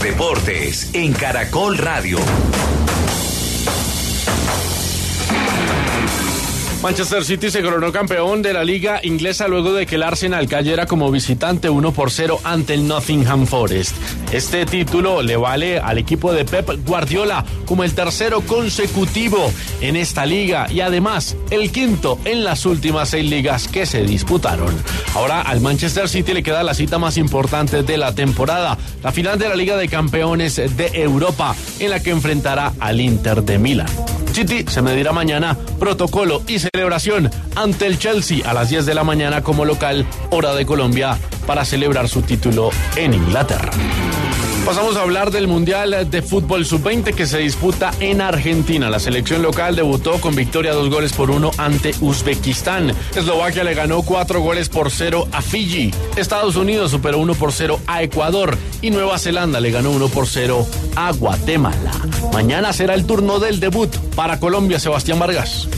deportes en Caracol Radio. Manchester City se coronó campeón de la liga inglesa luego de que el Arsenal cayera como visitante 1 por 0 ante el Nottingham Forest. Este título le vale al equipo de Pep Guardiola como el tercero consecutivo en esta liga y además el quinto en las últimas seis ligas que se disputaron. Ahora al Manchester City le queda la cita más importante de la temporada, la final de la Liga de Campeones de Europa en la que enfrentará al Inter de Milán. City se medirá mañana protocolo y celebración ante el Chelsea a las 10 de la mañana como local, hora de Colombia, para celebrar su título en Inglaterra. Pasamos a hablar del Mundial de Fútbol Sub-20 que se disputa en Argentina. La selección local debutó con victoria dos goles por uno ante Uzbekistán. Eslovaquia le ganó cuatro goles por cero a Fiji. Estados Unidos superó uno por cero a Ecuador. Y Nueva Zelanda le ganó uno por cero a Guatemala. Mañana será el turno del debut para Colombia, Sebastián Vargas.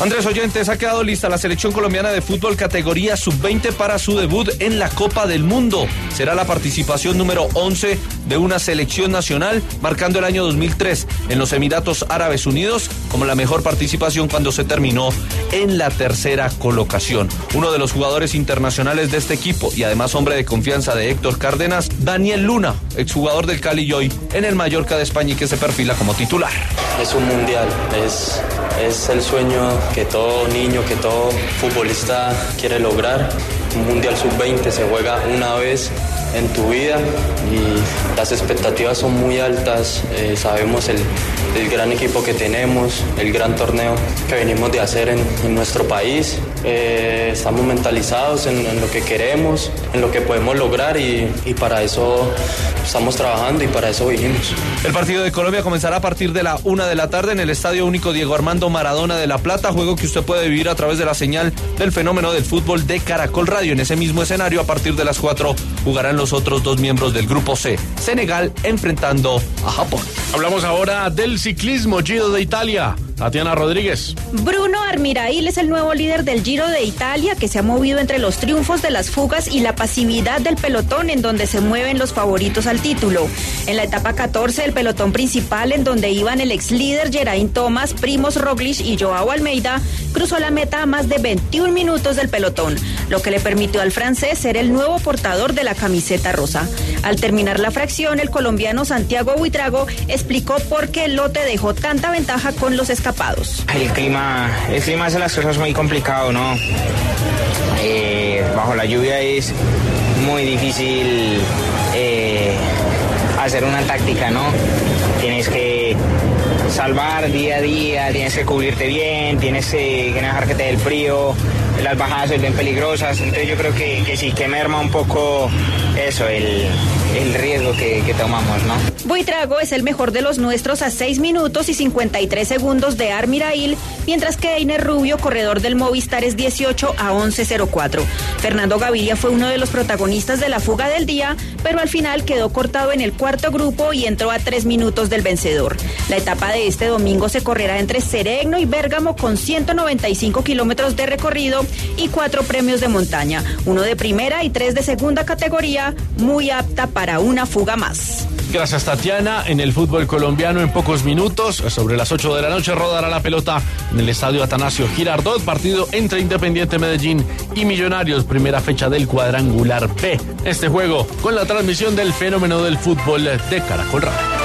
Andrés Oyentes, ha quedado lista la selección colombiana de fútbol categoría sub-20 para su debut en la Copa del Mundo. Será la participación número 11 de una selección nacional, marcando el año 2003 en los Emiratos Árabes Unidos como la mejor participación cuando se terminó en la tercera colocación. Uno de los jugadores internacionales de este equipo y además hombre de confianza de Héctor Cárdenas, Daniel Luna, exjugador del Cali y hoy en el Mallorca de España y que se perfila como titular. Es un mundial, es, es el sueño que todo niño, que todo futbolista quiere lograr. Un Mundial Sub-20 se juega una vez en tu vida y las expectativas son muy altas. Eh, sabemos el, el, gran equipo que tenemos, el gran torneo que venimos de hacer en, en nuestro país. Eh, estamos mentalizados en, en, lo que queremos, en lo que podemos lograr y, y, para eso estamos trabajando y para eso vinimos. El partido de Colombia comenzará a partir de la una de la tarde en el Estadio Único Diego Armando Maradona de La Plata, juego que usted puede vivir a través de la señal del fenómeno del fútbol de Caracol Radio. En ese mismo escenario, a partir de las 4, jugarán los otros dos miembros del grupo C, Senegal enfrentando a Japón. Hablamos ahora del ciclismo Giro de Italia. Tatiana Rodríguez. Bruno Armirail es el nuevo líder del Giro de Italia que se ha movido entre los triunfos de las fugas y la pasividad del pelotón en donde se mueven los favoritos al título. En la etapa 14 el pelotón principal en donde iban el ex líder Geraint Thomas, Primos Roglic y Joao Almeida cruzó la meta a más de 21 minutos del pelotón, lo que le permitió al francés ser el nuevo portador de la camiseta rosa. Al terminar la fracción, el colombiano Santiago Buitrago explicó por qué el lote dejó tanta ventaja con los escapados. El clima, el clima hace las cosas muy complicado, ¿no? Eh, bajo la lluvia es muy difícil eh, hacer una táctica, ¿no? Salvar día a día, tienes que cubrirte bien, tienes que, que no dejar que te dé el frío, las bajadas son bien peligrosas, entonces yo creo que, que sí, que merma un poco eso, el, el riesgo que, tomamos, ¿no? Buitrago es el mejor de los nuestros a 6 minutos y 53 segundos de Armirail, mientras que Einer Rubio, corredor del Movistar, es 18 a 11.04. Fernando Gaviria fue uno de los protagonistas de la fuga del día, pero al final quedó cortado en el cuarto grupo y entró a 3 minutos del vencedor. La etapa de este domingo se correrá entre Seregno y Bérgamo con 195 kilómetros de recorrido y cuatro premios de montaña, uno de primera y tres de segunda categoría, muy apta para una fuga más. Gracias Tatiana. En el fútbol colombiano en pocos minutos, sobre las 8 de la noche, rodará la pelota en el estadio Atanasio Girardot, partido entre Independiente Medellín y Millonarios, primera fecha del cuadrangular B. Este juego con la transmisión del fenómeno del fútbol de Caracol Radio.